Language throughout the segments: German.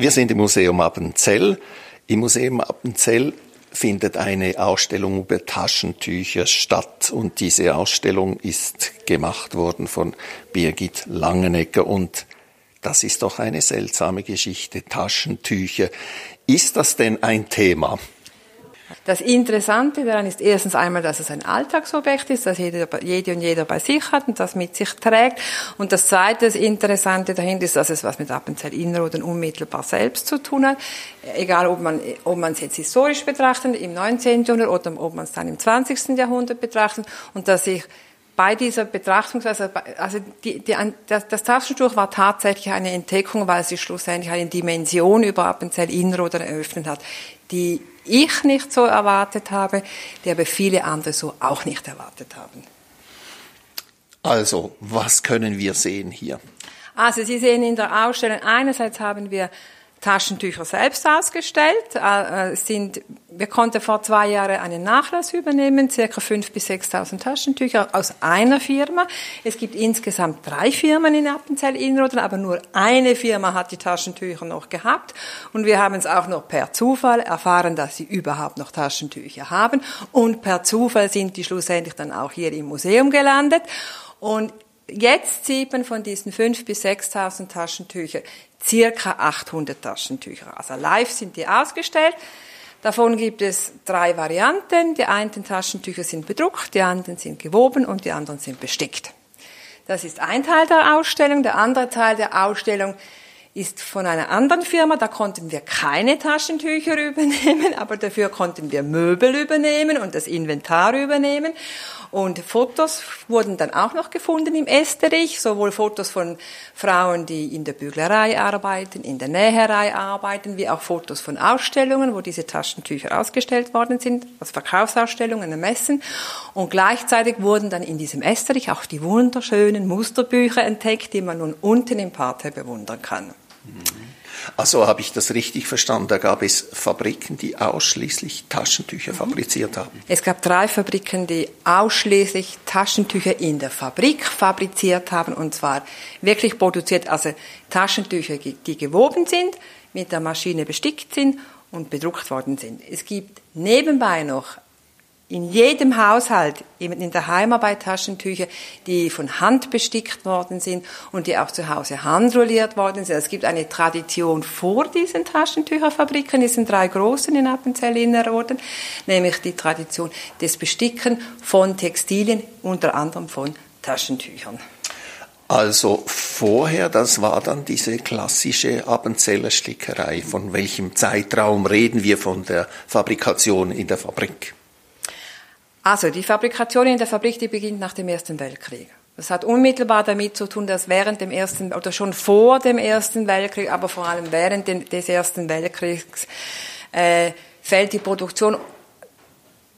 Wir sind im Museum Appenzell. Im Museum Appenzell findet eine Ausstellung über Taschentücher statt und diese Ausstellung ist gemacht worden von Birgit Langenegger und das ist doch eine seltsame Geschichte, Taschentücher. Ist das denn ein Thema? Das Interessante daran ist erstens einmal, dass es ein Alltagsobjekt ist, das jeder, jede und jeder bei sich hat und das mit sich trägt. Und das zweite das Interessante dahinter ist, dass es was mit Appenzell Innerrhoden unmittelbar selbst zu tun hat. Egal, ob man, ob man es jetzt historisch betrachtet, im 19. Jahrhundert oder ob man es dann im 20. Jahrhundert betrachtet und dass sich bei dieser Betrachtungsweise, also die, die, das, das Taschentuch war tatsächlich eine Entdeckung, weil sie schlussendlich eine Dimension über Appenzell Innerrhoden eröffnet hat, die ich nicht so erwartet habe, die aber viele andere so auch nicht erwartet haben. Also, was können wir sehen hier? Also, Sie sehen in der Ausstellung, einerseits haben wir Taschentücher selbst ausgestellt. Äh, äh, sind, wir konnten vor zwei Jahren einen Nachlass übernehmen, circa 5.000 bis 6.000 Taschentücher aus einer Firma. Es gibt insgesamt drei Firmen in Appenzell Inroden, aber nur eine Firma hat die Taschentücher noch gehabt. Und wir haben es auch noch per Zufall erfahren, dass sie überhaupt noch Taschentücher haben. Und per Zufall sind die schlussendlich dann auch hier im Museum gelandet. Und Jetzt sieht man von diesen 5.000 bis 6.000 Taschentüchern circa 800 Taschentücher. Also live sind die ausgestellt. Davon gibt es drei Varianten. Die einen Taschentücher sind bedruckt, die anderen sind gewoben und die anderen sind bestickt. Das ist ein Teil der Ausstellung. Der andere Teil der Ausstellung ist von einer anderen Firma. Da konnten wir keine Taschentücher übernehmen, aber dafür konnten wir Möbel übernehmen und das Inventar übernehmen. Und Fotos wurden dann auch noch gefunden im Esterich, sowohl Fotos von Frauen, die in der Büglerei arbeiten, in der Näherei arbeiten, wie auch Fotos von Ausstellungen, wo diese Taschentücher ausgestellt worden sind, als Verkaufsausstellungen, Messen. Und gleichzeitig wurden dann in diesem Esterich auch die wunderschönen Musterbücher entdeckt, die man nun unten im Parterre bewundern kann. Mhm. Also habe ich das richtig verstanden, da gab es Fabriken, die ausschließlich Taschentücher fabriziert haben. Es gab drei Fabriken, die ausschließlich Taschentücher in der Fabrik fabriziert haben und zwar wirklich produziert, also Taschentücher, die gewoben sind, mit der Maschine bestickt sind und bedruckt worden sind. Es gibt nebenbei noch in jedem Haushalt, in der Heimarbeit Taschentücher, die von Hand bestickt worden sind und die auch zu Hause handrolliert worden sind. Es gibt eine Tradition vor diesen Taschentücherfabriken, diesen drei großen in Appenzell Innerrhoden, nämlich die Tradition des Besticken von Textilien, unter anderem von Taschentüchern. Also vorher, das war dann diese klassische Appenzeller Stickerei. Von welchem Zeitraum reden wir von der Fabrikation in der Fabrik? Also die Fabrikation in der Fabrik, die beginnt nach dem Ersten Weltkrieg. Das hat unmittelbar damit zu tun, dass während dem Ersten oder schon vor dem Ersten Weltkrieg, aber vor allem während des Ersten Weltkriegs äh, fällt die Produktion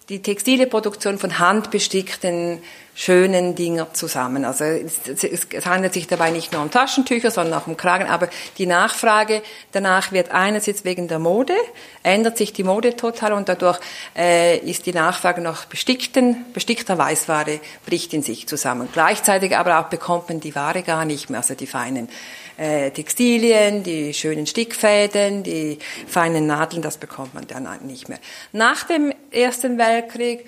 die textile Produktion von handbestickten schönen Dinger zusammen. Also es, handelt sich dabei nicht nur um Taschentücher, sondern auch um Kragen. Aber die Nachfrage danach wird einerseits wegen der Mode, ändert sich die Mode total und dadurch äh, ist die Nachfrage nach bestickten, bestickter Weißware bricht in sich zusammen. Gleichzeitig aber auch bekommt man die Ware gar nicht mehr, also die feinen äh, Textilien, die schönen Stickfäden, die feinen Nadeln, das bekommt man dann nicht mehr. Nach dem Ersten Weltkrieg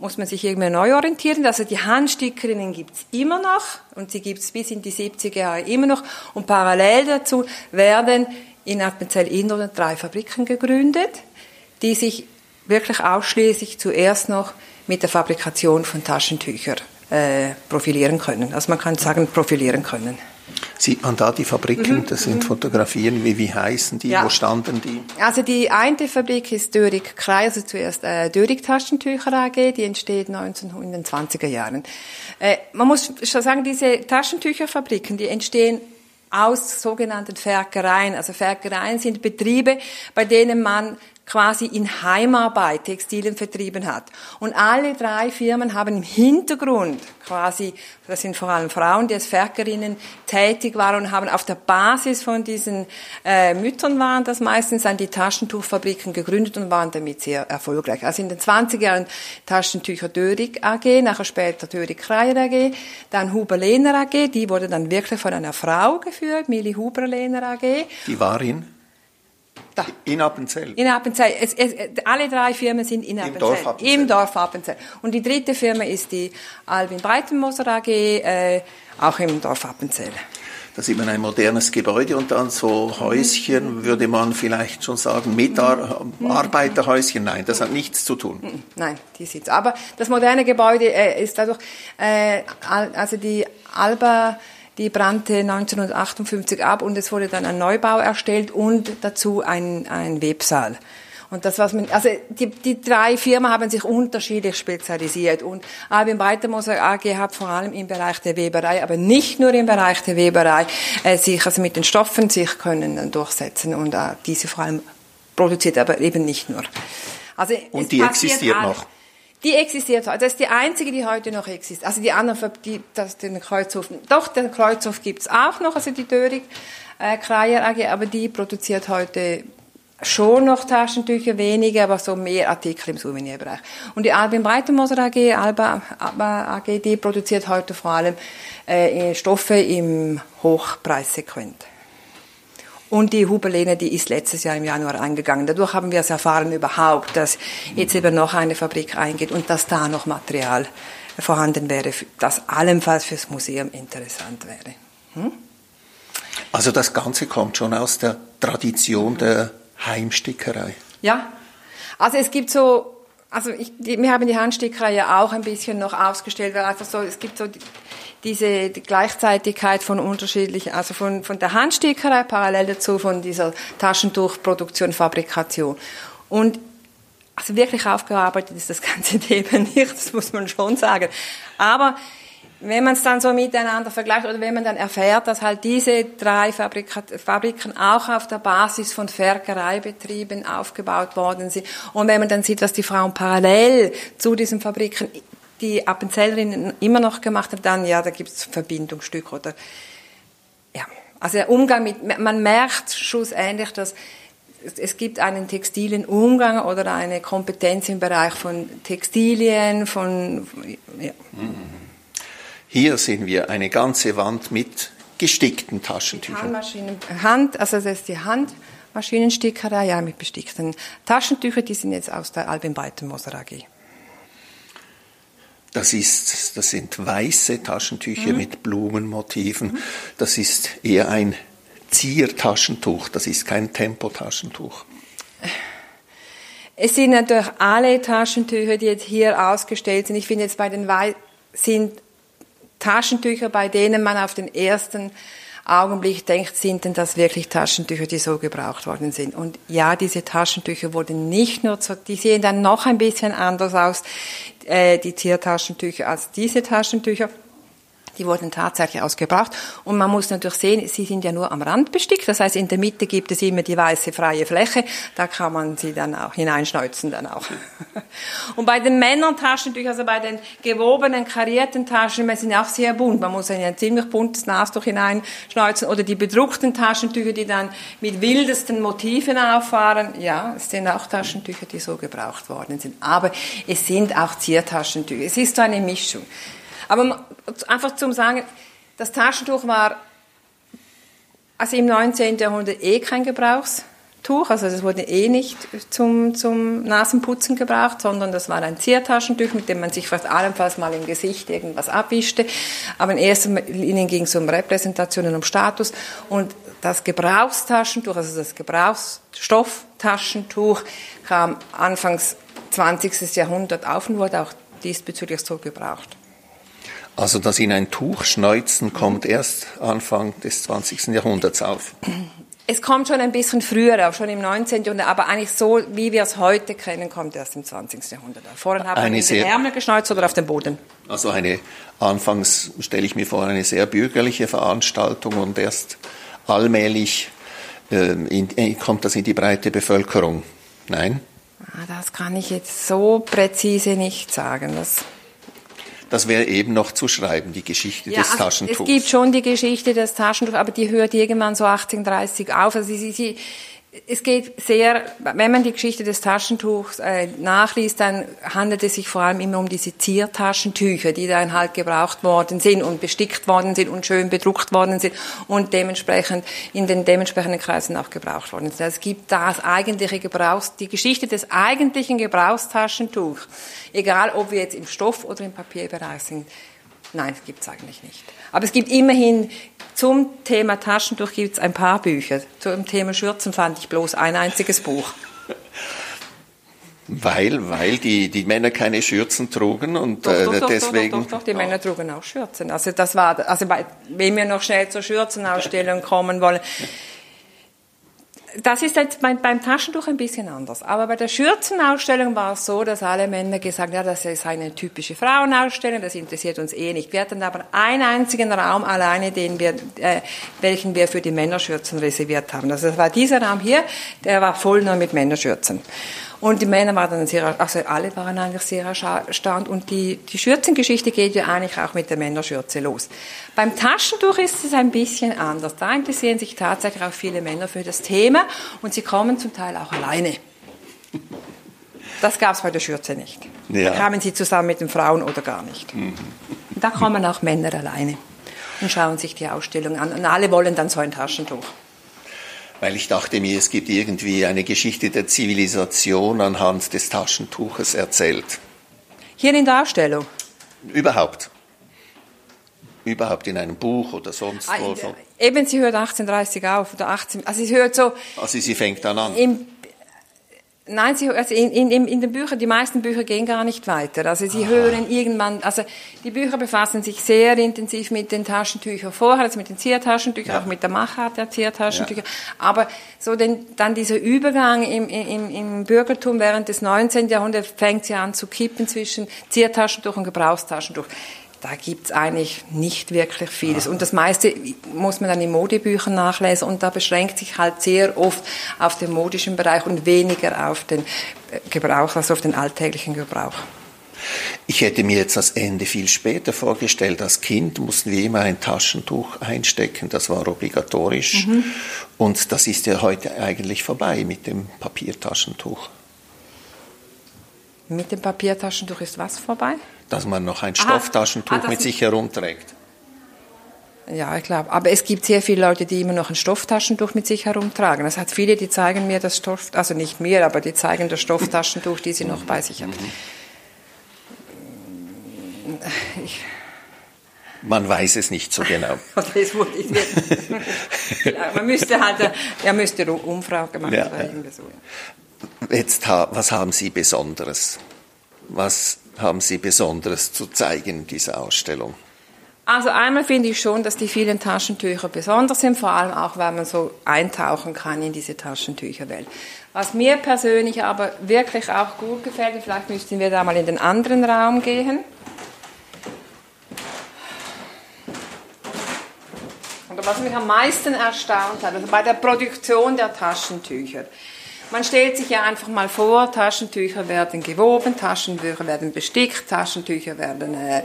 muss man sich irgendwie neu orientieren. Also die Handstickerinnen gibt's immer noch und sie gibt's bis in die 70er Jahre immer noch. Und parallel dazu werden in Appenzell-Innerrhoden drei Fabriken gegründet, die sich wirklich ausschließlich zuerst noch mit der Fabrikation von Taschentüchern äh, profilieren können. Also man kann sagen, profilieren können. Sieht man da die Fabriken? Mhm. Das sind mhm. Fotografien. Wie, wie heißen die? Ja. Wo standen die? Also die eine Fabrik ist Dörig Krei, also zuerst äh, Dörig Taschentücher AG, die entsteht 1920er Jahren. Äh, man muss schon sagen, diese Taschentücherfabriken, die entstehen aus sogenannten Ferkereien. Also Ferkereien sind Betriebe, bei denen man quasi in Heimarbeit Textilien vertrieben hat. Und alle drei Firmen haben im Hintergrund quasi, das sind vor allem Frauen, die als Ferkerinnen tätig waren und haben auf der Basis von diesen äh, Müttern waren das meistens dann die Taschentuchfabriken gegründet und waren damit sehr erfolgreich. Also in den 20er Jahren Taschentücher Dörig AG, nachher später Dörig Kreier AG, dann Huber Lehner AG, die wurde dann wirklich von einer Frau geführt, Millie Huber Lehner AG. Die war in? Da. In Appenzell? In Appenzell. Es, es, alle drei Firmen sind in Appenzell. Im Dorf Appenzell. Im Dorf Appenzell. Und die dritte Firma ist die Albin Breitenmoser AG, äh, auch im Dorf Appenzell. Da sieht man ein modernes Gebäude und dann so Häuschen, würde man vielleicht schon sagen, Mitarbeiterhäuschen. Nein, das hat nichts zu tun. Nein, die sieht's. Aber das moderne Gebäude äh, ist dadurch, äh, also die Alba, die brannte 1958 ab und es wurde dann ein Neubau erstellt und dazu ein, ein Websaal. Und das, was man, also die, die drei Firmen haben sich unterschiedlich spezialisiert und Albin Breitenmoser AG hat vor allem im Bereich der Weberei, aber nicht nur im Bereich der Weberei, äh, sich also mit den Stoffen sich können durchsetzen und äh, diese vor allem produziert, aber eben nicht nur. Also und die existiert noch. Die existiert heute. Das ist die einzige, die heute noch existiert. Also die anderen, die, das, den Kreuzhof, doch, den Kreuzhof gibt's auch noch, also die Dörig äh, Kreier AG, aber die produziert heute schon noch Taschentücher, weniger, aber so mehr Artikel im Souvenirbereich. Und die Albin Breitenmoser AG, Alba, Alba AG, die produziert heute vor allem äh, Stoffe im Hochpreissegment. Und die Hubelene, die ist letztes Jahr im Januar eingegangen. Dadurch haben wir es erfahren überhaupt, dass jetzt eben noch eine Fabrik eingeht und dass da noch Material vorhanden wäre, das allenfalls fürs Museum interessant wäre. Hm? Also das Ganze kommt schon aus der Tradition der Heimstickerei. Ja, also es gibt so, also ich, die, wir haben die Handstickerei ja auch ein bisschen noch ausgestellt, weil einfach so, es gibt so die, diese die Gleichzeitigkeit von unterschiedlichen, also von, von der Handstickerei parallel dazu von dieser Taschentuchproduktion, Fabrikation. Und also wirklich aufgearbeitet ist das ganze Thema nicht, das muss man schon sagen. Aber wenn man es dann so miteinander vergleicht oder wenn man dann erfährt, dass halt diese drei Fabrika Fabriken auch auf der Basis von Ferkereibetrieben aufgebaut worden sind und wenn man dann sieht, was die Frauen parallel zu diesen Fabriken die Appenzellerinnen immer noch gemacht haben, dann ja, da gibt es Verbindungsstücke oder ja, also der Umgang mit, man merkt schlussendlich, dass es gibt einen textilen Umgang oder eine Kompetenz im Bereich von Textilien, von ja. Hier sehen wir eine ganze Wand mit gestickten Taschentüchern. Handmaschinen, Hand, also das ist die Handmaschinenstickerei, ja, mit bestickten Taschentüchern, die sind jetzt aus der Albin Breitenmoser AG. Das, ist, das sind weiße Taschentücher mhm. mit Blumenmotiven. Das ist eher ein Ziertaschentuch, das ist kein Tempotaschentuch. Es sind natürlich alle Taschentücher, die jetzt hier ausgestellt sind. Ich finde jetzt bei den Weiß sind Taschentücher, bei denen man auf den ersten Augenblick denkt, sind denn das wirklich Taschentücher, die so gebraucht worden sind? Und ja, diese Taschentücher wurden nicht nur, zu, die sehen dann noch ein bisschen anders aus, äh, die Tiertaschentücher, als diese Taschentücher. Die wurden tatsächlich ausgebracht. Und man muss natürlich sehen, sie sind ja nur am Rand bestickt. Das heißt, in der Mitte gibt es immer die weiße freie Fläche. Da kann man sie dann auch hineinschneuzen dann auch. Und bei den Männern Taschentüchern, also bei den gewobenen, karierten Taschen, sind auch sehr bunt. Man muss ein ziemlich buntes Nastuch hineinschneuzen. Oder die bedruckten Taschentücher, die dann mit wildesten Motiven auffahren. Ja, es sind auch Taschentücher, die so gebraucht worden sind. Aber es sind auch Ziertaschentücher. Es ist so eine Mischung. Aber einfach zum sagen, das Taschentuch war also im 19. Jahrhundert eh kein Gebrauchstuch, also das wurde eh nicht zum, zum Nasenputzen gebraucht, sondern das war ein Ziertaschentuch, mit dem man sich fast allenfalls mal im Gesicht irgendwas abwischte. Aber in erster Linie ging es um Repräsentationen, um Status und das Gebrauchstaschentuch, also das Gebrauchsstofftaschentuch kam anfangs 20. Jahrhundert auf und wurde auch diesbezüglich so gebraucht. Also das in ein Tuch schneuzen kommt erst Anfang des 20. Jahrhunderts auf. Es kommt schon ein bisschen früher auf, schon im 19. Jahrhundert, aber eigentlich so, wie wir es heute kennen, kommt erst im 20. Jahrhundert auf. Vorhin haben eine wir in den Ärmel geschneuzt oder auf dem Boden. Also eine, anfangs stelle ich mir vor, eine sehr bürgerliche Veranstaltung und erst allmählich äh, in, äh, kommt das in die breite Bevölkerung. Nein? Ah, das kann ich jetzt so präzise nicht sagen. Das das wäre eben noch zu schreiben, die Geschichte ja, des also Taschentuchs. Es gibt schon die Geschichte des Taschentuchs, aber die hört irgendwann so 1830 auf. Also sie, sie, es geht sehr, wenn man die Geschichte des Taschentuchs äh, nachliest, dann handelt es sich vor allem immer um diese Ziertaschentücher, die dann halt gebraucht worden sind und bestickt worden sind und schön bedruckt worden sind und dementsprechend in den dementsprechenden Kreisen auch gebraucht worden sind. Also es gibt das eigentliche Gebrauchs, die Geschichte des eigentlichen Gebrauchstaschentuchs, egal ob wir jetzt im Stoff- oder im Papierbereich sind. Nein, das gibt es eigentlich nicht. Aber es gibt immerhin zum Thema Taschentuch gibt es ein paar Bücher. Zum Thema Schürzen fand ich bloß ein einziges Buch. Weil, weil die, die Männer keine Schürzen trugen und doch, doch, äh, doch, deswegen. Doch, doch, doch, die Männer trugen auch Schürzen. Also das war, also bei, wenn wir noch schnell zur Schürzenausstellung kommen wollen, das ist jetzt beim, beim, Taschentuch ein bisschen anders. Aber bei der Schürzenausstellung war es so, dass alle Männer gesagt haben, ja, das ist eine typische Frauenausstellung, das interessiert uns eh nicht. Wir hatten aber einen einzigen Raum alleine, den wir, äh, welchen wir für die Männerschürzen reserviert haben. Also das war dieser Raum hier, der war voll nur mit Männerschürzen. Und die Männer waren dann sehr, also alle waren eigentlich sehr erstaunt. Und die, die Schürzengeschichte geht ja eigentlich auch mit der Männerschürze los. Beim Taschentuch ist es ein bisschen anders. Da interessieren sich tatsächlich auch viele Männer für das Thema und sie kommen zum Teil auch alleine. Das gab es bei der Schürze nicht. Ja. Da kamen sie zusammen mit den Frauen oder gar nicht. Mhm. Da kommen auch Männer alleine und schauen sich die Ausstellung an. Und alle wollen dann so ein Taschentuch weil ich dachte mir, es gibt irgendwie eine Geschichte der Zivilisation anhand des Taschentuches erzählt. Hier in der Ausstellung? Überhaupt. Überhaupt in einem Buch oder sonst ah, wo. Eben, sie hört 1830 auf oder 18, also sie hört so. Also sie fängt dann an. Im Nein, sie, also in, in, in den Büchern, die meisten Bücher gehen gar nicht weiter. Also sie Aha. hören irgendwann, also die Bücher befassen sich sehr intensiv mit den Taschentüchern vorher, also mit den Ziertaschentüchern, ja. auch mit der Machart der Ziertaschentücher. Ja. Aber so den, dann dieser Übergang im, im, im Bürgertum während des 19. Jahrhunderts fängt sie an zu kippen zwischen Ziertaschentuch und Gebrauchstaschentuch da gibt's eigentlich nicht wirklich vieles. Und das meiste muss man dann in Modebüchern nachlesen und da beschränkt sich halt sehr oft auf den modischen Bereich und weniger auf den äh, Gebrauch, also auf den alltäglichen Gebrauch. Ich hätte mir jetzt das Ende viel später vorgestellt. Als Kind mussten wir immer ein Taschentuch einstecken, das war obligatorisch. Mhm. Und das ist ja heute eigentlich vorbei mit dem Papiertaschentuch. Mit dem Papiertaschentuch ist was vorbei? Dass man noch ein Stofftaschentuch ah, mit sich herumträgt. Ja, ich glaube. Aber es gibt sehr viele Leute, die immer noch ein Stofftaschentuch mit sich herumtragen. Es hat viele, die zeigen mir das Stoff, also nicht mir, aber die zeigen das Stofftaschentuch, die sie noch bei sich haben. Ich, man weiß es nicht so genau. man müsste halt, er müsste Umfrage machen. Ja. Jetzt, was haben Sie Besonderes? Was haben Sie Besonderes zu zeigen in dieser Ausstellung? Also einmal finde ich schon, dass die vielen Taschentücher besonders sind, vor allem auch, weil man so eintauchen kann in diese Taschentücherwelt. Was mir persönlich aber wirklich auch gut gefällt, und vielleicht müssten wir da mal in den anderen Raum gehen. Und was mich am meisten erstaunt hat, also bei der Produktion der Taschentücher, man stellt sich ja einfach mal vor, Taschentücher werden gewoben, Taschentücher werden bestickt, Taschentücher werden äh,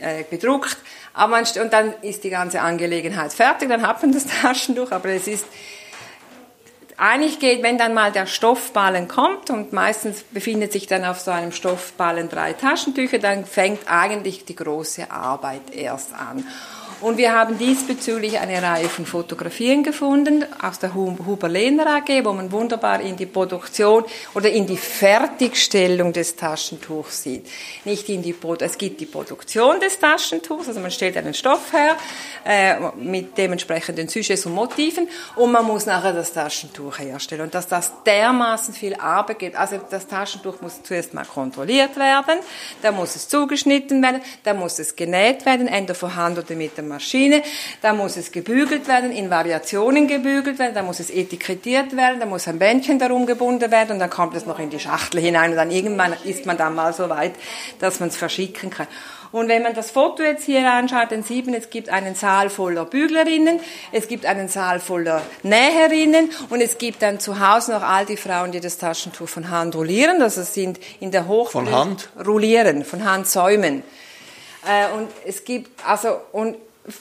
äh, bedruckt. Aber man, und dann ist die ganze Angelegenheit fertig, dann hat man das Taschentuch. Aber es ist eigentlich geht, wenn dann mal der Stoffballen kommt und meistens befindet sich dann auf so einem Stoffballen drei Taschentücher, dann fängt eigentlich die große Arbeit erst an. Und wir haben diesbezüglich eine Reihe von Fotografien gefunden aus der Huber-Lehner AG, wo man wunderbar in die Produktion oder in die Fertigstellung des Taschentuchs sieht. Nicht in die es gibt die Produktion des Taschentuchs, also man stellt einen Stoff her äh, mit dementsprechenden Sujets und Motiven und man muss nachher das Taschentuch herstellen. Und dass das dermaßen viel Arbeit gibt, also das Taschentuch muss zuerst mal kontrolliert werden, dann muss es zugeschnitten werden, dann muss es genäht werden, entweder von Hand oder mit dem Maschine, da muss es gebügelt werden, in Variationen gebügelt werden, da muss es etikettiert werden, da muss ein Bändchen darum gebunden werden und dann kommt es noch in die Schachtel hinein und dann irgendwann ist man dann mal so weit, dass man es verschicken kann. Und wenn man das Foto jetzt hier anschaut, dann sieht man, es gibt einen Saal voller Büglerinnen, es gibt einen Saal voller Näherinnen und es gibt dann zu Hause noch all die Frauen, die das Taschentuch von Hand rollieren. Das sind in der Hoch von Hand rollieren, von Hand säumen. Äh, und es gibt also und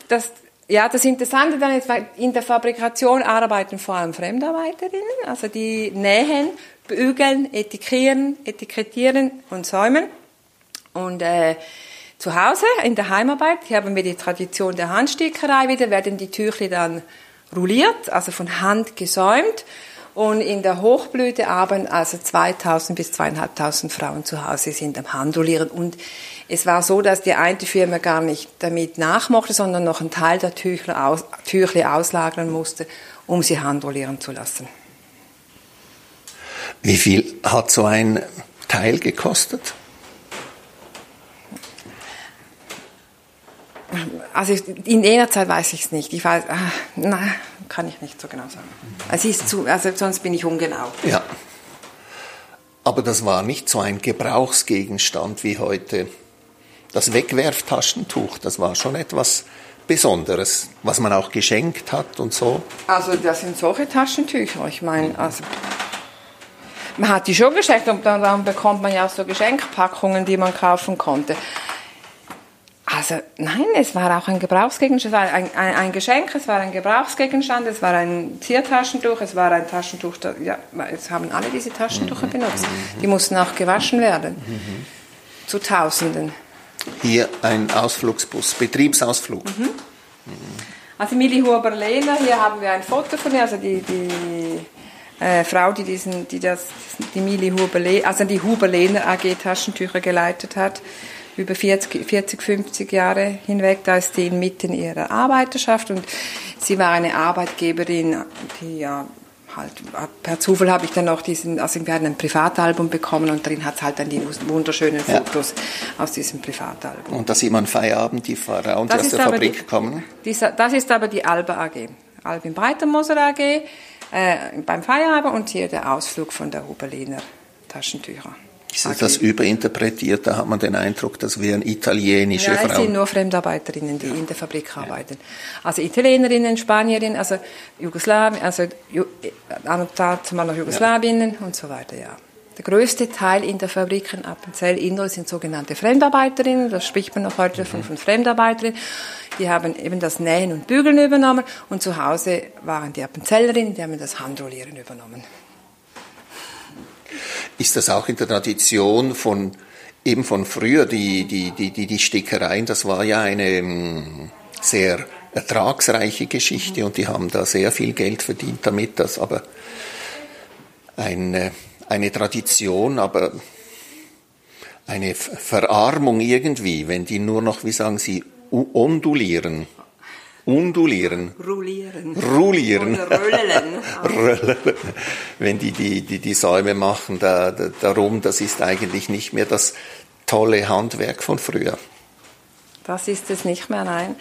das, ja, das Interessante dann ist, in der Fabrikation arbeiten vor allem Fremdarbeiterinnen, also die nähen, bügeln, etikettieren, etikettieren und säumen. Und äh, zu Hause in der Heimarbeit, hier haben wir die Tradition der Handstickerei wieder, werden die Tüchli dann rolliert, also von Hand gesäumt. Und in der Hochblüte arbeiten also 2000 bis 2500 Frauen zu Hause sind am Handrollieren. Und es war so, dass die eine Firma gar nicht damit nachmochte, sondern noch einen Teil der Tüchli, aus, Tüchli auslagern musste, um sie handrollieren zu lassen. Wie viel hat so ein Teil gekostet? Also in jener Zeit weiß ich es nicht. Ich weiß, ach, na, kann ich nicht so genau sagen. Es ist zu, also sonst bin ich ungenau. Ja. Aber das war nicht so ein Gebrauchsgegenstand wie heute. Das Wegwerftaschentuch, das war schon etwas Besonderes, was man auch geschenkt hat und so. Also das sind solche Taschentücher. Ich meine, also man hat die schon geschenkt und dann, dann bekommt man ja auch so Geschenkpackungen, die man kaufen konnte. Also nein, es war auch ein Gebrauchsgegenstand, es war ein, ein, ein, Geschenk, es war ein Gebrauchsgegenstand, es war ein Ziertaschentuch, es war ein Taschentuch, ja, jetzt haben alle diese Taschentücher mhm. benutzt. Die mussten auch gewaschen werden. Mhm. Zu Tausenden. Hier ein Ausflugsbus, Betriebsausflug. Mhm. Also Milli Huber-Lehner, hier haben wir ein Foto von ihr, also die, die äh, Frau, die diesen, die das, die Mili Huber, also die Huber-Lehner AG Taschentücher geleitet hat über 40, 40, 50 Jahre hinweg. Da ist sie mitten ihrer Arbeiterschaft und sie war eine Arbeitgeberin, die ja halt, per Zufall habe ich dann auch diesen, also wir hatten ein Privatalbum bekommen und darin hat es halt dann die wunderschönen Fotos ja. aus diesem Privatalbum. Und da sieht man Feierabend, die Frauen, die aus der Fabrik die, kommen? Dieser, das ist aber die Alba AG. Albin Breitermoser AG äh, beim Feierabend und hier der Ausflug von der Huberliner Taschentücher. Ist das überinterpretiert? Da hat man den Eindruck, das wären italienische Nein, Frauen. es sind nur Fremdarbeiterinnen, die ja. in der Fabrik arbeiten. Also Italienerinnen, Spanierinnen, also Jugoslawien, also Annotat mal noch Jugoslawinnen ja. und so weiter, ja. Der größte Teil in der Fabrik in Appenzell Indoor sind sogenannte Fremdarbeiterinnen. Das spricht man noch heute von, mhm. von Fremdarbeiterinnen. Die haben eben das Nähen und Bügeln übernommen und zu Hause waren die Appenzellerinnen, die haben das Handrollieren übernommen ist das auch in der Tradition von eben von früher, die, die, die, die, die Stickereien, das war ja eine mm, sehr ertragsreiche Geschichte und die haben da sehr viel Geld verdient damit, das aber eine, eine Tradition, aber eine Verarmung irgendwie, wenn die nur noch, wie sagen Sie, ondulieren. Undulieren. Rulieren. Rulieren. Oder röllen. Wenn die die, die, die Säume machen da, da, darum, das ist eigentlich nicht mehr das tolle Handwerk von früher. Das ist es nicht mehr, nein.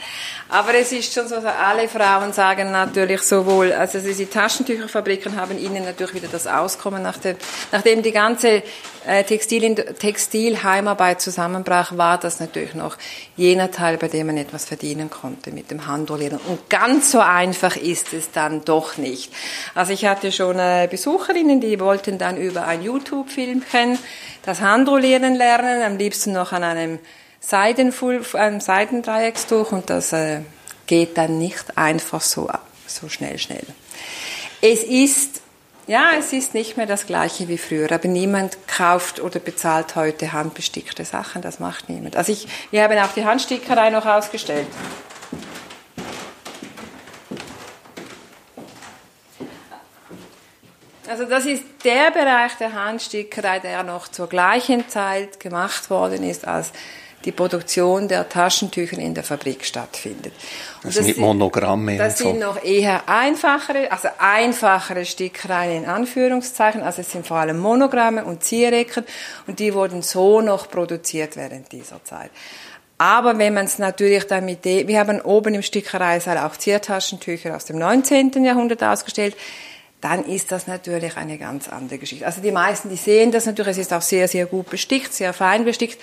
Aber es ist schon so, alle Frauen sagen natürlich sowohl, also die Taschentücherfabriken haben ihnen natürlich wieder das Auskommen, nachdem, nachdem die ganze äh, Textil, Textilheimarbeit zusammenbrach, war das natürlich noch jener Teil, bei dem man etwas verdienen konnte mit dem Handrollieren. Und ganz so einfach ist es dann doch nicht. Also ich hatte schon äh, Besucherinnen, die wollten dann über ein YouTube-Filmchen das Handrollieren lernen, am liebsten noch an einem Seidenfull, einem Seidendreieckstuch und das äh, geht dann nicht einfach so, so schnell, schnell. Es ist, ja, es ist nicht mehr das gleiche wie früher, aber niemand kauft oder bezahlt heute handbestickte Sachen, das macht niemand. Also ich, wir haben auch die Handstickerei noch ausgestellt. Also das ist der Bereich der Handstickerei, der noch zur gleichen Zeit gemacht worden ist als die Produktion der Taschentücher in der Fabrik stattfindet. Und das, das mit Monogramme. Das sind noch eher einfachere, also einfachere Stickereien in Anführungszeichen. Also es sind vor allem Monogramme und Zierecken und die wurden so noch produziert während dieser Zeit. Aber wenn man es natürlich dann mit dem, wir haben oben im Stickereisaal auch Ziertaschentücher aus dem 19. Jahrhundert ausgestellt, dann ist das natürlich eine ganz andere Geschichte. Also die meisten, die sehen das natürlich, es ist auch sehr, sehr gut bestickt, sehr fein bestickt,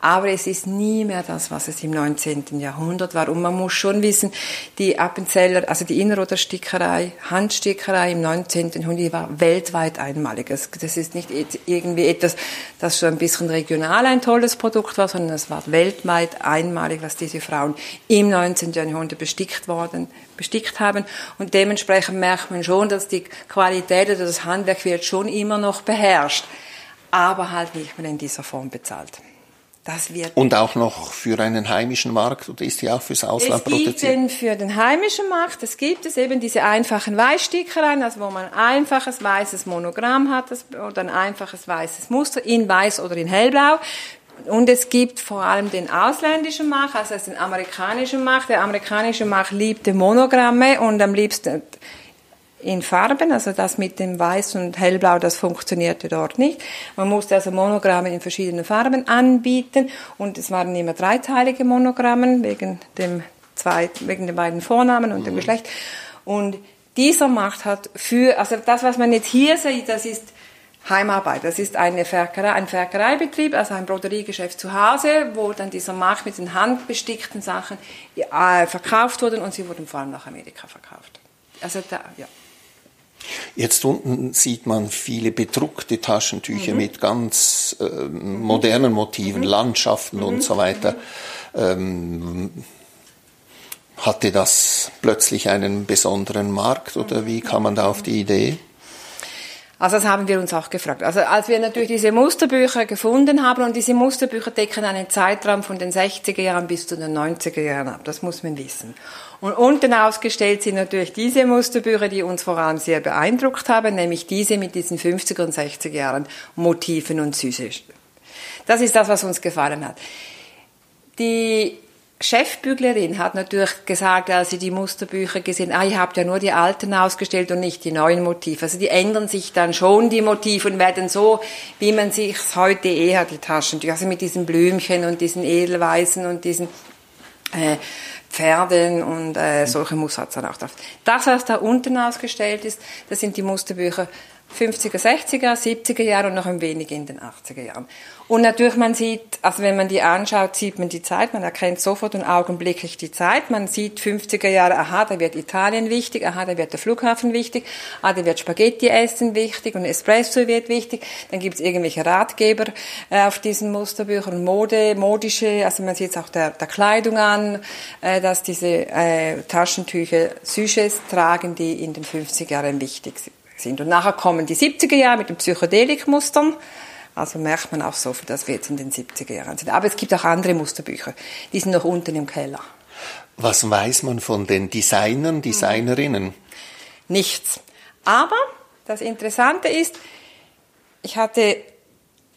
aber es ist nie mehr das, was es im 19. Jahrhundert war. Und man muss schon wissen, die Appenzeller, also die Inneroder Stickerei, Handstickerei im 19. Jahrhundert war weltweit einmalig. Das ist nicht irgendwie etwas, das so ein bisschen regional ein tolles Produkt war, sondern es war weltweit einmalig, was diese Frauen im 19. Jahrhundert bestickt worden, bestickt haben. Und dementsprechend merkt man schon, dass die Qualität oder das Handwerk wird schon immer noch beherrscht, aber halt nicht mehr in dieser Form bezahlt. Das wird und auch noch für einen heimischen Markt oder ist die auch fürs Ausland es produziert? Es gibt den für den heimischen Markt, es gibt es eben diese einfachen Weißstickereien, also wo man ein einfaches weißes Monogramm hat oder ein einfaches weißes Muster in weiß oder in hellblau. Und es gibt vor allem den ausländischen Markt, also den amerikanischen Markt. Der amerikanische Markt liebte Monogramme und am liebsten in Farben, also das mit dem Weiß und Hellblau, das funktionierte dort nicht. Man musste also Monogramme in verschiedenen Farben anbieten und es waren immer dreiteilige Monogramme wegen dem zwei, wegen den beiden Vornamen und dem mhm. Geschlecht. Und dieser Markt hat für, also das, was man jetzt hier sieht, das ist Heimarbeit. Das ist eine Ferkerei, ein Ferkereibetrieb, also ein Broderiegeschäft zu Hause, wo dann dieser Markt mit den handbestickten Sachen äh, verkauft wurde und sie wurden vor allem nach Amerika verkauft. Also da, ja. Jetzt unten sieht man viele bedruckte Taschentücher mhm. mit ganz äh, modernen Motiven, mhm. Landschaften mhm. und so weiter. Ähm, hatte das plötzlich einen besonderen Markt oder wie kam man da auf die Idee? Also das haben wir uns auch gefragt. Also als wir natürlich diese Musterbücher gefunden haben und diese Musterbücher decken einen Zeitraum von den 60er Jahren bis zu den 90er Jahren ab, das muss man wissen. Und unten ausgestellt sind natürlich diese Musterbücher, die uns vor allem sehr beeindruckt haben, nämlich diese mit diesen 50er und 60er Jahren Motiven und Süße. Das ist das, was uns gefallen hat. Die Chefbüglerin hat natürlich gesagt, als sie die Musterbücher gesehen, ah, ihr habt ja nur die alten ausgestellt und nicht die neuen Motive. Also die ändern sich dann schon, die Motive, und werden so, wie man sich heute eher die Taschentücher, also mit diesen Blümchen und diesen Edelweißen und diesen äh, Pferden und äh, solche Muster hat dann auch drauf. Das, was da unten ausgestellt ist, das sind die Musterbücher 50er, 60er, 70er Jahre und noch ein wenig in den 80er Jahren. Und natürlich, man sieht, also wenn man die anschaut, sieht man die Zeit, man erkennt sofort und augenblicklich die Zeit. Man sieht 50er Jahre, aha, da wird Italien wichtig, aha, da wird der Flughafen wichtig, ah, da wird Spaghetti essen wichtig und Espresso wird wichtig. Dann gibt es irgendwelche Ratgeber äh, auf diesen Musterbüchern, Mode, modische, also man sieht es auch der, der Kleidung an, äh, dass diese äh, Taschentücher Süßes tragen, die in den 50er Jahren wichtig sind sind. Und nachher kommen die 70er Jahre mit den Psychedelikmustern. Also merkt man auch so, dass wir jetzt in den 70er Jahren sind. Aber es gibt auch andere Musterbücher. Die sind noch unten im Keller. Was weiß man von den Designern, Designerinnen? Nichts. Aber das Interessante ist, ich hatte,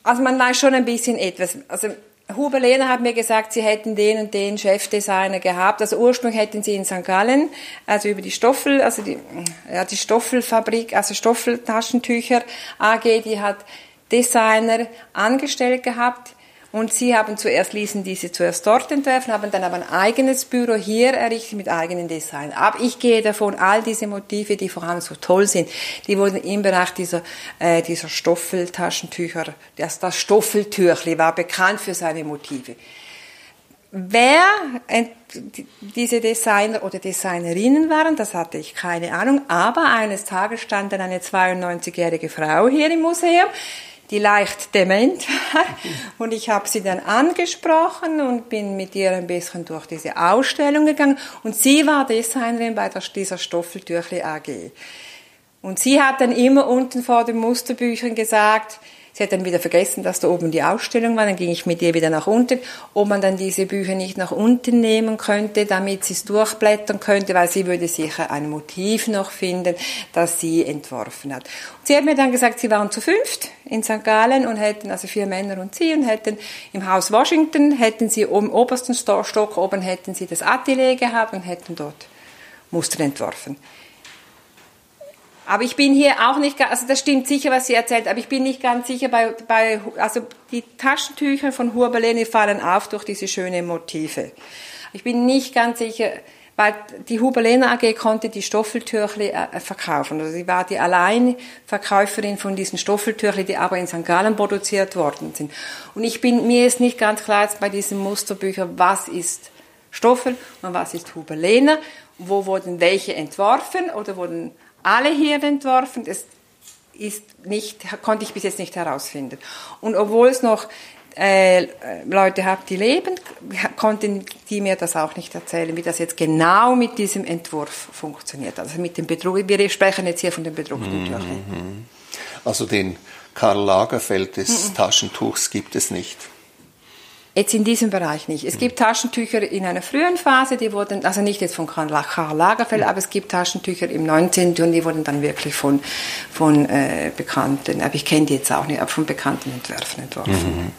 also man weiß schon ein bisschen etwas. Also Huber Lehner hat mir gesagt, sie hätten den und den Chefdesigner gehabt. Also ursprünglich hätten sie in St. Gallen, also über die Stoffel, also die, ja, die Stoffelfabrik, also Stoffeltaschentücher AG, die hat Designer angestellt gehabt und sie haben zuerst, ließen diese zuerst dort entwerfen, haben dann aber ein eigenes Büro hier errichtet mit eigenen Design. Aber ich gehe davon, all diese Motive, die vor allem so toll sind, die wurden im Bereich dieser, äh, dieser Stoffeltaschentücher, das, das Stoffeltürchli war bekannt für seine Motive. Wer diese Designer oder Designerinnen waren, das hatte ich keine Ahnung, aber eines Tages stand dann eine 92-jährige Frau hier im Museum, die leicht dement war. Und ich habe sie dann angesprochen und bin mit ihr ein bisschen durch diese Ausstellung gegangen. Und sie war Designerin bei dieser Stoffeltürchli AG. Und sie hat dann immer unten vor den Musterbüchern gesagt, Sie hat dann wieder vergessen, dass da oben die Ausstellung war. Dann ging ich mit ihr wieder nach unten, ob man dann diese Bücher nicht nach unten nehmen könnte, damit sie es durchblättern könnte, weil sie würde sicher ein Motiv noch finden, das sie entworfen hat. Und sie hat mir dann gesagt, sie waren zu fünft in St. Gallen und hätten, also vier Männer und sie, und hätten im Haus Washington, hätten sie im obersten Stock oben hätten sie das Atelier gehabt und hätten dort Muster entworfen. Aber ich bin hier auch nicht, also das stimmt sicher, was sie erzählt, aber ich bin nicht ganz sicher bei, bei also die Taschentücher von Huberleni fallen auf durch diese schönen Motive. Ich bin nicht ganz sicher, weil die Huberlena AG konnte die Stoffeltürchli äh, verkaufen. Also sie war die Alleinverkäuferin von diesen Stoffeltürchli, die aber in St. Gallen produziert worden sind. Und ich bin, mir ist nicht ganz klar jetzt bei diesen Musterbüchern, was ist Stoffel und was ist Huberlena, wo wurden welche entworfen oder wurden alle hier entworfen. Das ist nicht, konnte ich bis jetzt nicht herausfinden. Und obwohl es noch äh, Leute habe, die leben, konnten die mir das auch nicht erzählen, wie das jetzt genau mit diesem Entwurf funktioniert. Also mit dem Betrug, wir sprechen jetzt hier von dem bedruckten mhm. Also den Karl Lagerfeld des mhm. Taschentuchs gibt es nicht. Jetzt in diesem Bereich nicht. Es gibt Taschentücher in einer frühen Phase, die wurden, also nicht jetzt von Karl Lagerfeld, aber es gibt Taschentücher im 19. und die wurden dann wirklich von, von äh, Bekannten, aber ich kenne die jetzt auch nicht, aber von bekannten Entwerfen entworfen. Mhm.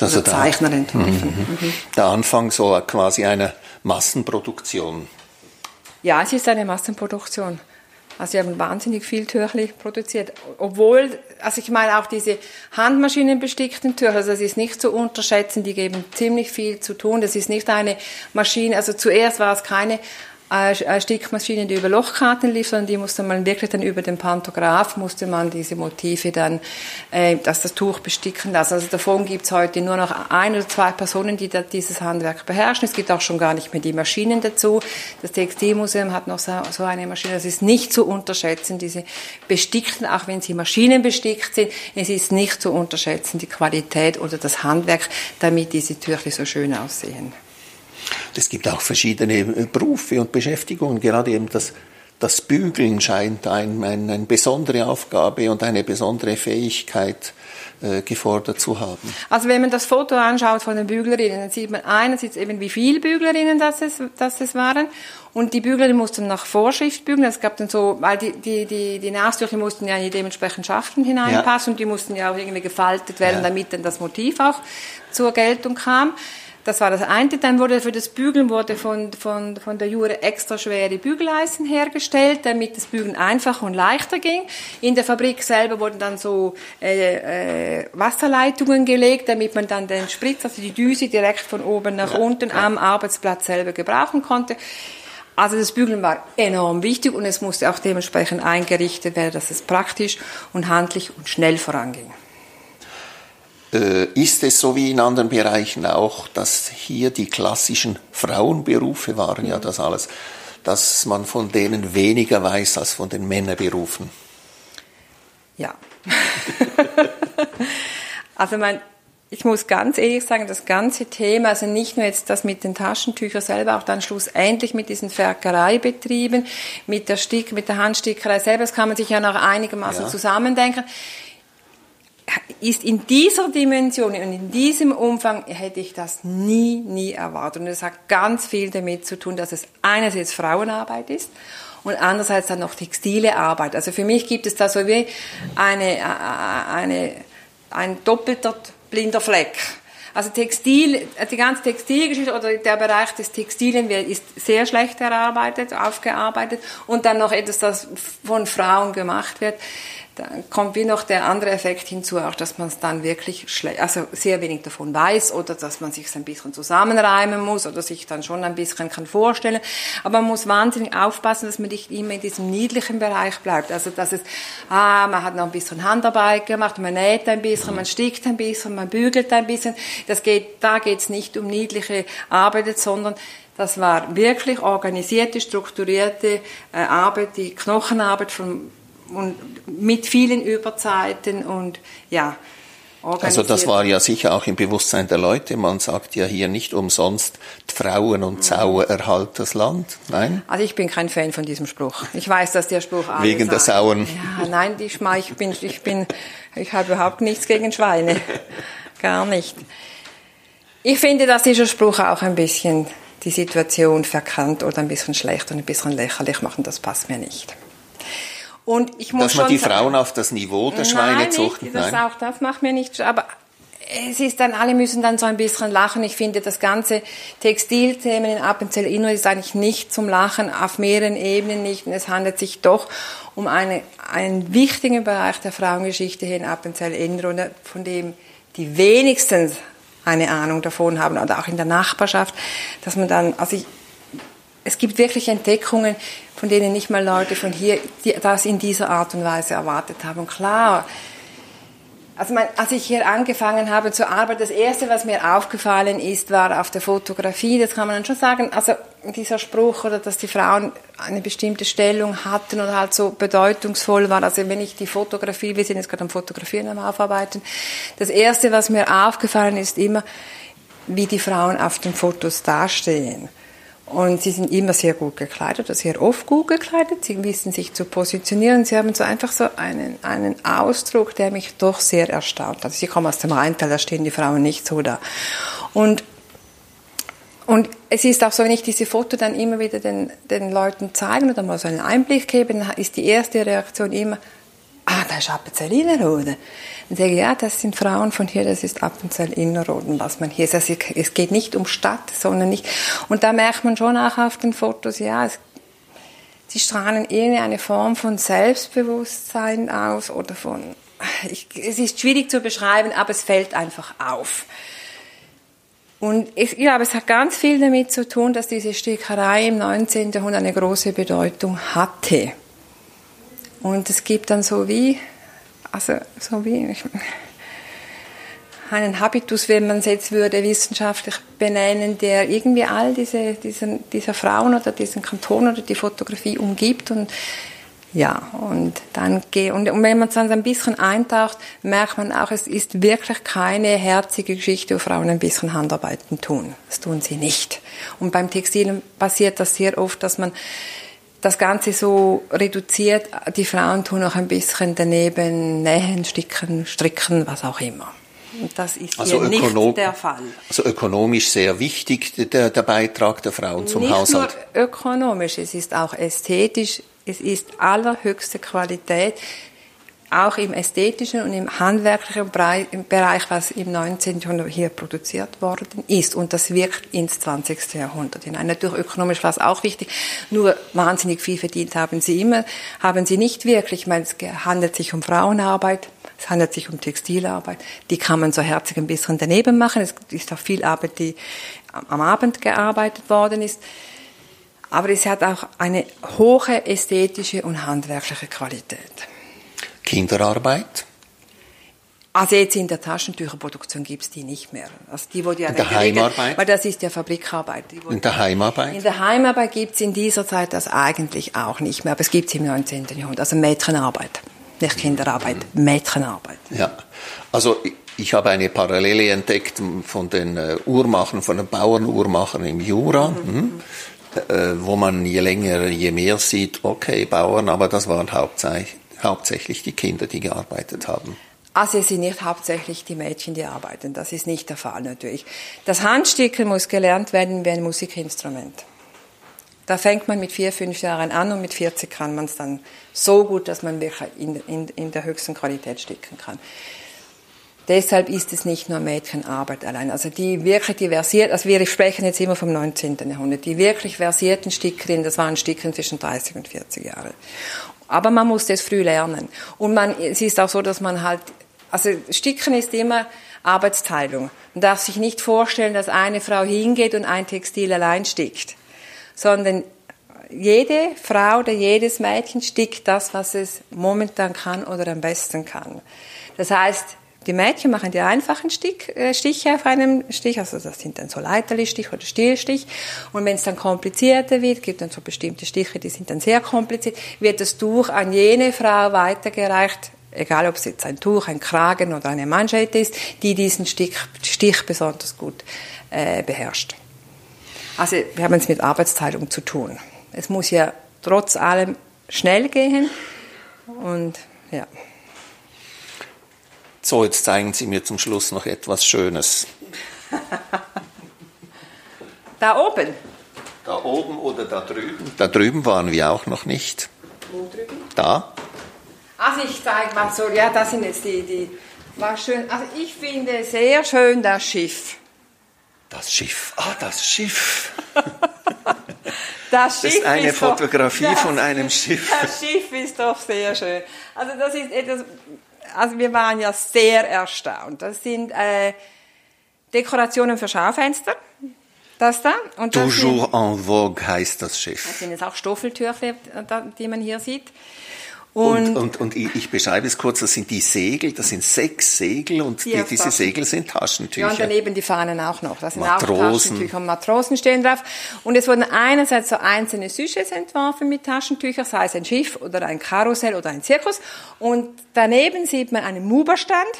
Also der Zeichner entworfen. Mhm. Mhm. Der Anfang so quasi einer Massenproduktion. Ja, es ist eine Massenproduktion. Also sie haben wahnsinnig viel Türchli produziert. Obwohl, also ich meine auch diese handmaschinenbestickten Türchen, also das ist nicht zu unterschätzen, die geben ziemlich viel zu tun. Das ist nicht eine Maschine, also zuerst war es keine eine Stickmaschine, die über Lochkarten lief, sondern die musste man wirklich dann über den Pantograph, musste man diese Motive dann, äh, dass das Tuch besticken lassen. Also davon gibt es heute nur noch ein oder zwei Personen, die da dieses Handwerk beherrschen. Es gibt auch schon gar nicht mehr die Maschinen dazu. Das Textilmuseum hat noch so, so eine Maschine. Das ist nicht zu unterschätzen, diese bestickten, auch wenn sie maschinenbestickt sind, es ist nicht zu unterschätzen, die Qualität oder das Handwerk, damit diese Tücher so schön aussehen. Es gibt auch verschiedene äh, Berufe und Beschäftigungen, gerade eben das, das Bügeln scheint ein, ein, eine besondere Aufgabe und eine besondere Fähigkeit äh, gefordert zu haben. Also wenn man das Foto anschaut von den Büglerinnen, dann sieht man einerseits eben, wie viele Büglerinnen das es, das es waren und die Büglerin mussten nach Vorschrift bügeln. Es gab dann so, weil die, die, die, die Nasentücher mussten ja in die dementsprechenden Schaften hineinpassen ja. und die mussten ja auch irgendwie gefaltet werden, ja. damit dann das Motiv auch zur Geltung kam. Das war das eine. Dann wurde für das Bügeln wurde von, von, von der Jure extra schwere Bügeleisen hergestellt, damit das Bügeln einfacher und leichter ging. In der Fabrik selber wurden dann so äh, äh, Wasserleitungen gelegt, damit man dann den Spritz, also die Düse direkt von oben nach unten am Arbeitsplatz selber gebrauchen konnte. Also das Bügeln war enorm wichtig und es musste auch dementsprechend eingerichtet werden, dass es praktisch und handlich und schnell voranging. Äh, ist es so wie in anderen Bereichen auch, dass hier die klassischen Frauenberufe waren ja das alles, dass man von denen weniger weiß als von den Männerberufen? Ja. also mein, ich muss ganz ehrlich sagen, das ganze Thema, also nicht nur jetzt das mit den Taschentüchern selber, auch dann schlussendlich mit diesen Ferkereibetrieben, mit der Stick, mit der Handstickerei selber, das kann man sich ja noch einigermaßen ja. zusammendenken ist in dieser Dimension und in diesem Umfang hätte ich das nie, nie erwartet. Und es hat ganz viel damit zu tun, dass es einerseits Frauenarbeit ist und andererseits dann noch textile Arbeit. Also für mich gibt es da so wie eine, äh, eine, ein doppelter blinder Fleck. Also Textil, die ganze Textilgeschichte oder der Bereich des Textilien ist sehr schlecht erarbeitet, aufgearbeitet und dann noch etwas, das von Frauen gemacht wird da kommt wie noch der andere Effekt hinzu, auch dass man es dann wirklich also sehr wenig davon weiß oder dass man sich ein bisschen zusammenreimen muss oder sich dann schon ein bisschen kann vorstellen. Aber man muss wahnsinnig aufpassen, dass man nicht immer in diesem niedlichen Bereich bleibt. Also dass es, ah, man hat noch ein bisschen Handarbeit gemacht, man näht ein bisschen, man stickt ein bisschen, man bügelt ein bisschen. Das geht, da geht es nicht um niedliche Arbeit, sondern das war wirklich organisierte, strukturierte äh, Arbeit, die Knochenarbeit von und mit vielen Überzeiten und ja. Also das war ja sicher auch im Bewusstsein der Leute. Man sagt ja hier nicht umsonst, Frauen und Sauer erhalt das Land. Nein? Also ich bin kein Fan von diesem Spruch. Ich weiß, dass der Spruch Wegen der Sauen. Ja, nein, die Schma ich bin, ich bin, ich habe überhaupt nichts gegen Schweine. Gar nicht. Ich finde, dass dieser Spruch auch ein bisschen die Situation verkannt oder ein bisschen schlecht und ein bisschen lächerlich machen. Das passt mir nicht. Und ich muss Dass man die Frauen auf das Niveau der Schweinezucht... Nein, das, auch das macht mir nicht... Aber es ist dann, alle müssen dann so ein bisschen lachen. Ich finde, das ganze Textilthemen in Appenzell Inno ist eigentlich nicht zum Lachen, auf mehreren Ebenen nicht. Und es handelt sich doch um eine, einen wichtigen Bereich der Frauengeschichte hier in Appenzell Inno, von dem die wenigstens eine Ahnung davon haben, oder auch in der Nachbarschaft, dass man dann, also ich, es gibt wirklich Entdeckungen, von denen nicht mal Leute von hier das in dieser Art und Weise erwartet haben. Und klar, also mein, als ich hier angefangen habe zu arbeiten, das erste, was mir aufgefallen ist, war auf der Fotografie. Das kann man dann schon sagen. Also dieser Spruch oder dass die Frauen eine bestimmte Stellung hatten oder halt so bedeutungsvoll war. Also wenn ich die Fotografie, wir sind jetzt gerade am Fotografieren am Aufarbeiten. Das erste, was mir aufgefallen ist, immer, wie die Frauen auf den Fotos dastehen. Und sie sind immer sehr gut gekleidet, oder sehr oft gut gekleidet. Sie wissen sich zu positionieren. Sie haben so einfach so einen, einen Ausdruck, der mich doch sehr erstaunt. Also ich komme aus dem Rheintal, da stehen die Frauen nicht so da. Und, und es ist auch so, wenn ich diese Foto dann immer wieder den, den Leuten zeigen oder mal so einen Einblick gebe, dann ist die erste Reaktion immer, ah, da ist Appenzell Innerrhoden. Dann sage ich, ja, das sind Frauen von hier, das ist Appenzell Innerrhoden, was man hier, also es geht nicht um Stadt, sondern nicht, und da merkt man schon auch auf den Fotos, ja, es, sie strahlen irgendwie eine Form von Selbstbewusstsein aus oder von, ich, es ist schwierig zu beschreiben, aber es fällt einfach auf. Und ich glaube, es hat ganz viel damit zu tun, dass diese Stickerei im 19. Jahrhundert eine große Bedeutung hatte. Und es gibt dann so wie, also so wie einen Habitus, wenn man es jetzt würde wissenschaftlich benennen, der irgendwie all diese, diesen, dieser Frauen oder diesen Kanton oder die Fotografie umgibt und ja, und dann geht, und, und wenn man dann ein bisschen eintaucht, merkt man auch, es ist wirklich keine herzige Geschichte, wo Frauen ein bisschen Handarbeiten tun. Das tun sie nicht. Und beim Textil passiert das sehr oft, dass man das Ganze so reduziert. Die Frauen tun noch ein bisschen daneben nähen, sticken, stricken, was auch immer. Und das ist also hier nicht der Fall. Also ökonomisch sehr wichtig, der, der Beitrag der Frauen zum nicht Haushalt. Nicht nur ökonomisch, es ist auch ästhetisch, es ist allerhöchste Qualität auch im ästhetischen und im handwerklichen Bereich, was im 19. Jahrhundert hier produziert worden ist. Und das wirkt ins 20. Jahrhundert hinein. Natürlich ökonomisch war es auch wichtig, nur wahnsinnig viel verdient haben sie immer, haben sie nicht wirklich, weil es handelt sich um Frauenarbeit, es handelt sich um Textilarbeit. Die kann man so herzig ein bisschen daneben machen. Es ist auch viel Arbeit, die am Abend gearbeitet worden ist. Aber es hat auch eine hohe ästhetische und handwerkliche Qualität. Kinderarbeit? Also jetzt in der Taschentücherproduktion gibt es die nicht mehr. Also die wurde ja in der Heimarbeit? Weil das ist ja Fabrikarbeit. in der Heimarbeit? In der Heimarbeit gibt es in dieser Zeit das eigentlich auch nicht mehr, aber es gibt es im 19. Jahrhundert. Also Mädchenarbeit, nicht Kinderarbeit, mhm. Mädchenarbeit. Ja, also ich habe eine Parallele entdeckt von den äh, Uhrmachern, von den Bauernuhrmachern im Jura. Mhm. Hm? Äh, wo man je länger, je mehr sieht, okay, Bauern, aber das waren hauptsächlich hauptsächlich die Kinder, die gearbeitet haben. Also es sind nicht hauptsächlich die Mädchen, die arbeiten. Das ist nicht der Fall natürlich. Das Handsticken muss gelernt werden wie ein Musikinstrument. Da fängt man mit vier, fünf Jahren an und mit 40 kann man es dann so gut, dass man wirklich in, in, in der höchsten Qualität sticken kann. Deshalb ist es nicht nur Mädchenarbeit allein. Also die wirklich die versiert, also wir sprechen jetzt immer vom 19. Jahrhundert, die wirklich versierten Stickerinnen, das waren Stickerinnen zwischen 30 und 40 Jahren. Aber man muss das früh lernen. Und man, es ist auch so, dass man halt, also Sticken ist immer Arbeitsteilung. Man darf sich nicht vorstellen, dass eine Frau hingeht und ein Textil allein stickt, sondern jede Frau oder jedes Mädchen stickt das, was es momentan kann oder am besten kann. Das heißt, die Mädchen machen die einfachen Stich, äh, Stiche auf einem Stich, also das sind dann so Leiterlistich oder Stillstich. Und wenn es dann komplizierter wird, gibt dann so bestimmte Stiche, die sind dann sehr kompliziert, wird das Tuch an jene Frau weitergereicht, egal ob es jetzt ein Tuch, ein Kragen oder eine Manschette ist, die diesen Stich, Stich besonders gut äh, beherrscht. Also wir haben es mit Arbeitsteilung zu tun. Es muss ja trotz allem schnell gehen und ja. So, jetzt zeigen Sie mir zum Schluss noch etwas Schönes. da oben? Da oben oder da drüben? Da drüben waren wir auch noch nicht. Wo drüben? Da. Also ich zeige mal so, ja, das sind jetzt die, die, war schön. Also ich finde sehr schön das Schiff. Das Schiff, ah, das Schiff. Das, Schiff das ist eine ist Fotografie doch, von einem Schiff. Das Schiff ist doch sehr schön. Also das ist etwas, also wir waren ja sehr erstaunt. Das sind äh, Dekorationen für Schaufenster. Das da. Und das Toujours sind, en vogue heißt das Schiff. Das sind jetzt auch Stoffeltürchen, die man hier sieht. Und, und, und, und, ich beschreibe es kurz, das sind die Segel, das sind sechs Segel und die, diese Segel sind Taschentücher. Ja, und daneben die Fahnen auch noch. Das sind Matrosen. auch Taschentücher und Matrosen stehen drauf. Und es wurden einerseits so einzelne Sujets entworfen mit Taschentüchern, sei es ein Schiff oder ein Karussell oder ein Zirkus. Und daneben sieht man einen Muberstand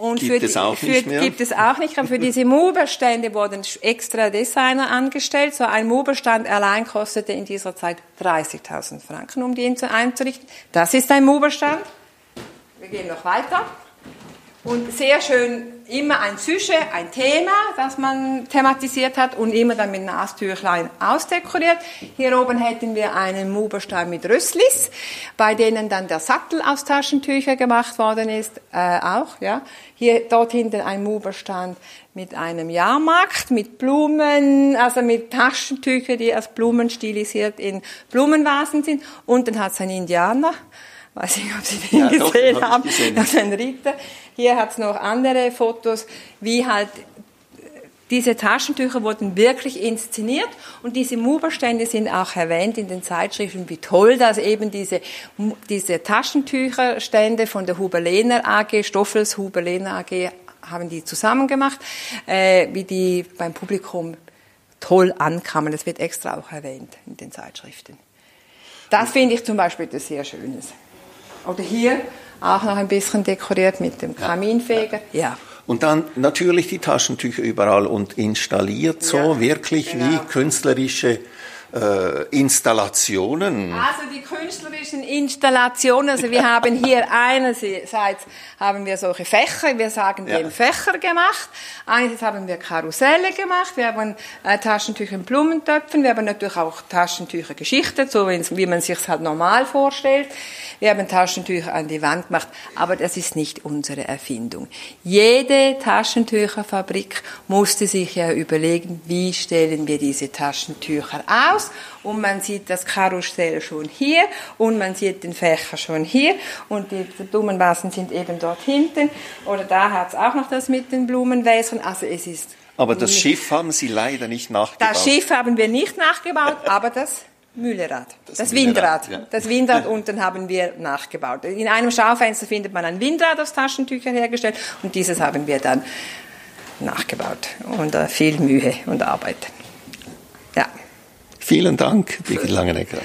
und gibt für, es auch für, nicht mehr? Gibt es auch nicht. Für diese Muberstände wurden extra Designer angestellt. So ein Muberstand allein kostete in dieser Zeit 30.000 Franken, um den einzurichten. Das ist ein Muberstand. Wir gehen noch weiter. Und sehr schön immer ein Sujet, ein Thema, das man thematisiert hat und immer dann mit Nastüchlein ausdekoriert. Hier oben hätten wir einen Muberstein mit Rösslis, bei denen dann der Sattel aus Taschentücher gemacht worden ist, äh, auch, ja. Hier, dort hinten ein Muberstand mit einem Jahrmarkt, mit Blumen, also mit Taschentüchern, die als Blumen stilisiert in Blumenvasen sind. Unten hat es einen Indianer, weiß ich, ob Sie den ja, gesehen doch, haben, das ist ein Ritter. Hier hat es noch andere Fotos, wie halt diese Taschentücher wurden wirklich inszeniert und diese Muberstände sind auch erwähnt in den Zeitschriften, wie toll das eben diese, diese Taschentücherstände von der Huberlehner AG, Stoffels Huberlehner AG, haben die zusammen gemacht, äh, wie die beim Publikum toll ankamen. Das wird extra auch erwähnt in den Zeitschriften. Das finde ich zum Beispiel etwas sehr Schönes. Oder hier auch noch ein bisschen dekoriert mit dem Kaminfeger. Ja. ja. Und dann natürlich die Taschentücher überall und installiert so ja, wirklich genau. wie künstlerische äh, Installationen? Also die künstlerischen Installationen, also wir haben hier einerseits haben wir solche Fächer, wir sagen ja. dem Fächer gemacht, einerseits haben wir Karusselle gemacht, wir haben äh, Taschentücher in Blumentöpfen, wir haben natürlich auch Taschentücher geschichtet, so wie man sich halt normal vorstellt. Wir haben Taschentücher an die Wand gemacht, aber das ist nicht unsere Erfindung. Jede Taschentücherfabrik musste sich ja überlegen, wie stellen wir diese Taschentücher aus raus und man sieht das Karussell schon hier und man sieht den Fächer schon hier und die Blumenvasen sind eben dort hinten oder da hat es auch noch das mit den Blumenwässern. Also es ist aber das Schiff haben Sie leider nicht nachgebaut. Das Schiff haben wir nicht nachgebaut, aber das Mühlerrad, das, das Windrad. Ja. Das Windrad unten haben wir nachgebaut. In einem Schaufenster findet man ein Windrad aus Taschentüchern hergestellt und dieses haben wir dann nachgebaut. Und uh, viel Mühe und Arbeit. Vielen Dank, Birgit Langenegger.